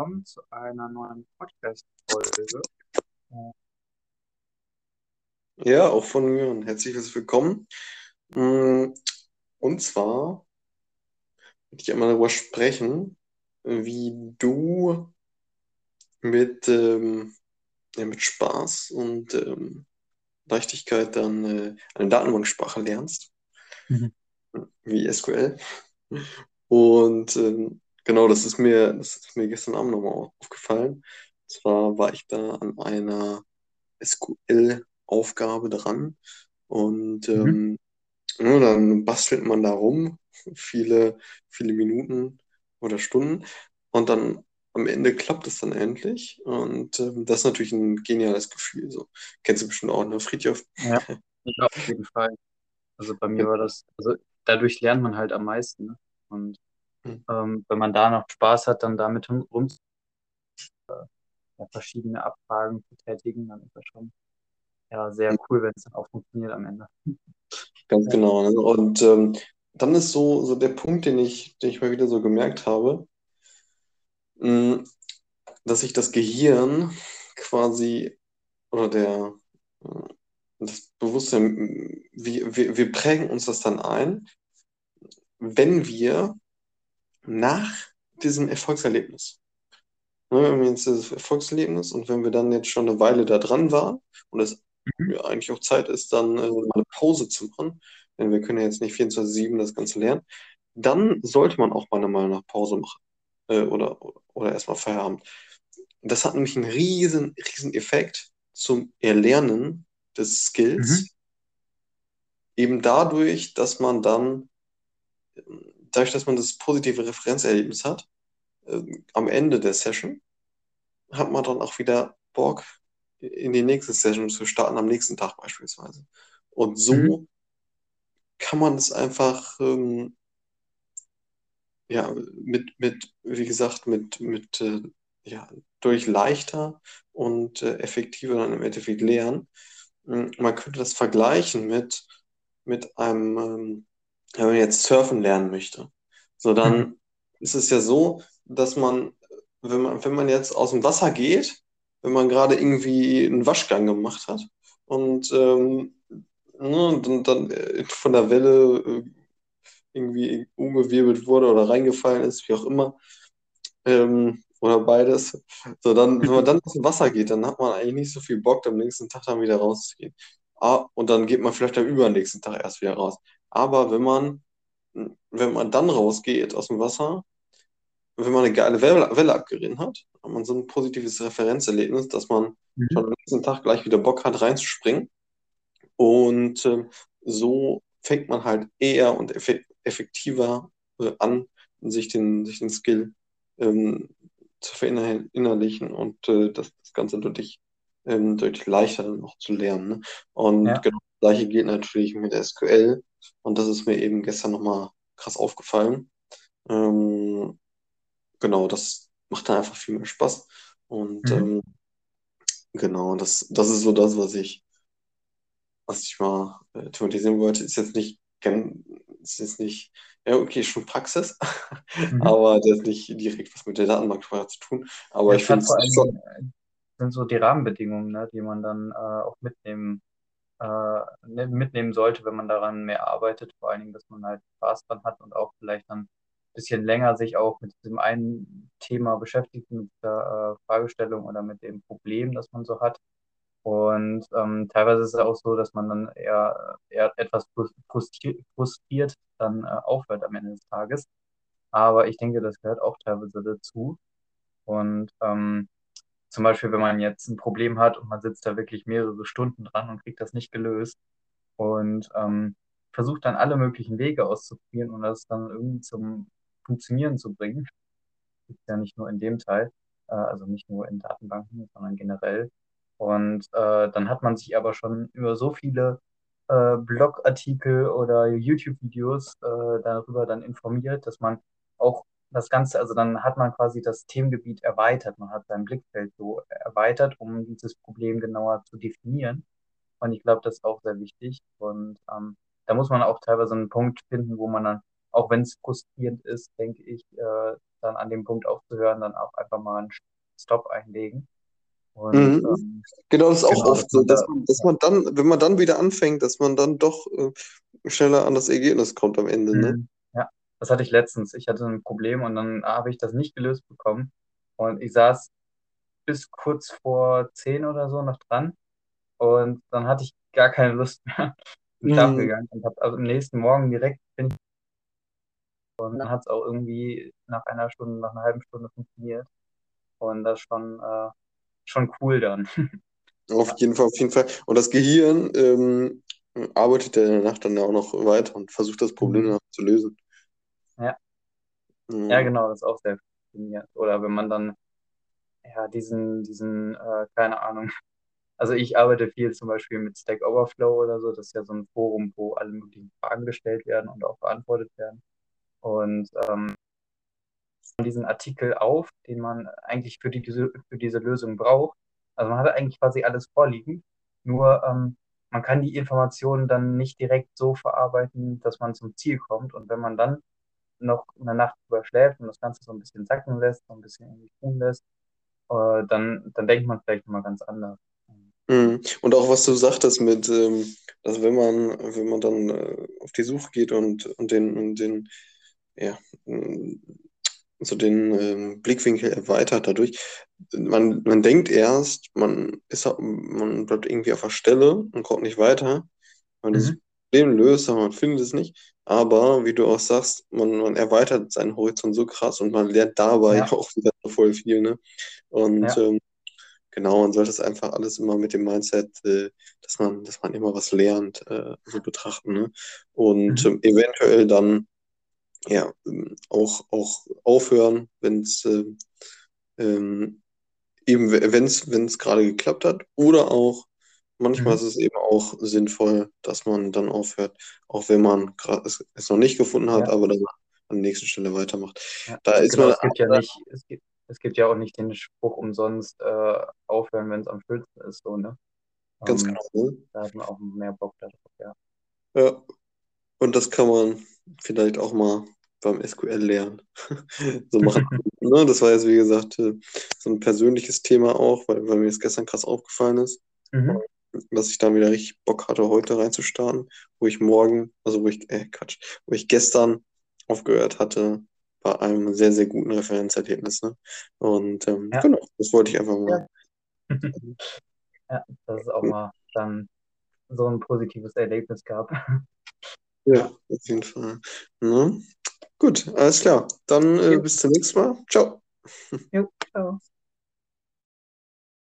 willkommen zu einer neuen Podcast-Folge. Ja, auch von mir und herzlich willkommen. Mm, Und zwar möchte ich einmal darüber sprechen, wie du mit, ähm, ja, mit Spaß und ähm, Leichtigkeit dann äh, eine Datenbanksprache lernst, Mhm. wie SQL. Und ähm, genau, das ist mir, das ist mir gestern Abend nochmal aufgefallen. Und zwar war ich da an einer SQL-Aufgabe dran und Mhm. ähm, ja, dann bastelt man da rum, viele, viele Minuten oder Stunden und dann am Ende klappt es dann endlich und ähm, das ist natürlich ein geniales Gefühl. So. Kennst du bestimmt auch, ne, Friedhof? Ja, ja, auf jeden Fall. Also bei mir war das, also dadurch lernt man halt am meisten. Ne? Und Mhm. ähm, wenn man da noch Spaß hat, dann damit rum, ja, verschiedene Abfragen zu tätigen, dann ist das schon ja, sehr cool, wenn es dann auch funktioniert am Ende. Ganz Ja. genau. Ne? Und ähm, dann ist so, so der Punkt, den ich, den ich mal wieder so gemerkt habe, mh, dass sich das Gehirn quasi oder der, äh, das Bewusstsein, mh, wir, wir, wir prägen uns das dann ein, wenn wir nach diesem Erfolgserlebnis, ne, wenn wir jetzt dieses Erfolgserlebnis und wenn wir dann jetzt schon eine Weile da dran waren und es Mhm. ja eigentlich auch Zeit ist, dann äh, mal eine Pause zu machen, denn wir können ja jetzt nicht 24/7 das Ganze lernen, dann sollte man auch meiner Meinung nach Pause machen äh, oder, oder erstmal Feierabend. Das hat nämlich einen riesen, riesen Effekt zum Erlernen des Skills, Mhm. eben dadurch, dass man dann, dadurch, dass man das positive Referenzerlebnis hat, äh, am Ende der Session, hat man dann auch wieder Bock, in die nächste Session zu starten, am nächsten Tag beispielsweise. Und Mhm. so kann man es einfach, ähm, ja, mit, mit, wie gesagt, mit, mit, äh, ja, durch leichter und äh, effektiver dann im Endeffekt lernen. Mm, Man könnte das vergleichen mit, mit einem, ähm, wenn man jetzt surfen lernen möchte. So, Mhm. dann ist es ja so, dass man, wenn man, wenn man jetzt aus dem Wasser geht, wenn man gerade irgendwie einen Waschgang gemacht hat und ähm, ne, dann, dann äh, von der Welle äh, irgendwie umgewirbelt wurde oder reingefallen ist, wie auch immer, ähm, oder beides. So, dann, wenn man dann aus dem Wasser geht, dann hat man eigentlich nicht so viel Bock, am nächsten Tag dann wieder rauszugehen. Ah, und dann geht man vielleicht am übernächsten Tag erst wieder raus. Aber wenn man, wenn man dann rausgeht aus dem Wasser, wenn man eine geile Welle, Welle abgeritten hat, hat man so ein positives Referenzerlebnis, dass man Mhm. schon am nächsten Tag gleich wieder Bock hat, reinzuspringen. Und ähm, so fängt man halt eher und effe effektiver äh, an, sich den, sich den Skill ähm, zu verinnerlichen und äh, das, das Ganze deutlich, ähm, deutlich leichter auch zu lernen. Ne? Und Ja. genau gleiche gilt natürlich mit SQL. Und das ist mir eben gestern nochmal krass aufgefallen. Ähm, genau, das macht dann einfach viel mehr Spaß. Und Mhm. ähm, genau, das, das ist so das, was ich was ich mal äh, thematisieren wollte, ist jetzt nicht, ist jetzt nicht, ja, okay, schon Praxis, Mhm. aber das hat nicht direkt was mit der Datenbanksprache zu tun. Aber Ja, ich finde vor es äh, sind so die Rahmenbedingungen, ne, die man dann äh, auch mitnehmen, äh, ne- mitnehmen sollte, wenn man daran mehr arbeitet. Vor allen Dingen, dass man halt Spaß dran hat und auch vielleicht dann ein bisschen länger sich auch mit diesem einen Thema beschäftigt, mit der äh, Fragestellung oder mit dem Problem, das man so hat. Und ähm, teilweise ist es auch so, dass man dann eher, eher etwas frus- frustriert, frustriert dann äh, aufhört am Ende des Tages. Aber ich denke, das gehört auch teilweise dazu. Und ähm, zum Beispiel, wenn man jetzt ein Problem hat und man sitzt da wirklich mehrere Stunden dran und kriegt das nicht gelöst und ähm, versucht dann alle möglichen Wege auszuprobieren und das dann irgendwie zum Funktionieren zu bringen, Gibt's ja nicht nur in dem Teil, äh, also nicht nur in Datenbanken, sondern generell. Und äh, dann hat man sich aber schon über so viele äh, Blogartikel oder YouTube-Videos äh, darüber dann informiert, dass man auch das Ganze, also dann hat man quasi das Themengebiet erweitert, man hat sein Blickfeld so erweitert, um dieses Problem genauer zu definieren. Und ich glaube, das ist auch sehr wichtig. Und ähm, da muss man auch teilweise einen Punkt finden, wo man dann auch wenn es frustrierend ist, denke ich, äh, dann an dem Punkt aufzuhören, dann auch einfach mal einen Stop einlegen. Und, Mhm. ähm, Genau, das ist auch genau, oft so, dass da, man, dass man dann, wenn man dann wieder anfängt, dass man dann doch äh, schneller an das Ergebnis kommt am Ende, ne? Mhm. ja, das hatte ich letztens. Ich hatte ein Problem und dann habe ich das nicht gelöst bekommen. Und ich saß bis kurz vor zehn oder so noch dran. Und dann hatte ich gar keine Lust mehr. Bin schlafen Mhm. gegangen und habe also am nächsten Morgen direkt bin ich und dann hat es auch irgendwie nach einer Stunde, nach einer halben Stunde funktioniert. Und das schon, äh, schon cool dann. Auf jeden Fall, auf jeden Fall. Und das Gehirn ähm, arbeitet ja in der Nacht dann ja auch noch weiter und versucht das Problem Mhm. zu lösen. Ja. Ja, Mhm. genau, das ist auch sehr faszinierend. Oder wenn man dann ja diesen, diesen, äh, keine Ahnung. Also ich arbeite viel zum Beispiel mit Stack Overflow oder so. Das ist ja so ein Forum, wo alle möglichen Fragen gestellt werden und auch beantwortet werden. Und ähm, diesen Artikel auf, den man eigentlich für, die, diese, für diese Lösung braucht. Also man hat eigentlich quasi alles vorliegen, nur ähm, man kann die Informationen dann nicht direkt so verarbeiten, dass man zum Ziel kommt. Und wenn man dann noch eine Nacht drüber schläft und das Ganze so ein bisschen sacken lässt, so ein bisschen irgendwie tun lässt, äh, dann, dann denkt man vielleicht nochmal ganz anders. Mhm. Und auch was du sagtest mit, ähm, dass wenn man, wenn man dann äh, auf die Suche geht und, und den, und den, ja, ähm, so den ähm, Blickwinkel erweitert dadurch, man, man denkt erst, man ist, man bleibt irgendwie auf der Stelle und kommt nicht weiter. Man Mhm. Problem löst, aber man findet es nicht. Aber wie du auch sagst, man, man erweitert seinen Horizont so krass und man lernt dabei Ja, auch wieder voll viel, ne? Und ja, ähm, genau, man sollte es einfach alles immer mit dem Mindset, äh, dass man, dass man immer was lernt, äh, so betrachten, ne? Und mhm. ähm, eventuell dann ja ähm, auch, auch aufhören, wenn es ähm, ähm, eben, wenn es wenn es gerade geklappt hat, oder auch manchmal Mhm. ist es eben auch sinnvoll, dass man dann aufhört, auch wenn man es, es noch nicht gefunden hat, Ja, aber dann an der nächsten Stelle weitermacht. ja. Da ist Genau, man, es gibt ja nicht, es gibt, es gibt ja auch nicht den Spruch umsonst, äh, aufhören, wenn es am schönsten ist, so, ne? ganz Ähm, genau, ne? da hat man auch mehr Bock darauf, ja. Ja, und das kann man vielleicht auch mal beim SQL lernen. So machen. Ne? Das war jetzt, wie gesagt, äh, so ein persönliches Thema auch, weil, weil mir das gestern krass aufgefallen ist, Mhm. Dass ich dann wieder richtig Bock hatte, heute reinzustarten, wo ich morgen, also wo ich, äh, Quatsch, wo ich gestern aufgehört hatte bei einem sehr, sehr guten Referenzerlebnis. Ne? Und ähm, Ja, genau, das wollte ich einfach mal. ja. Ja, dass es auch mal dann so ein positives Erlebnis gab. Ja, auf jeden Fall. Ne? Gut, alles klar. Dann äh, bis zum nächsten Mal. Ciao. jo, ciao.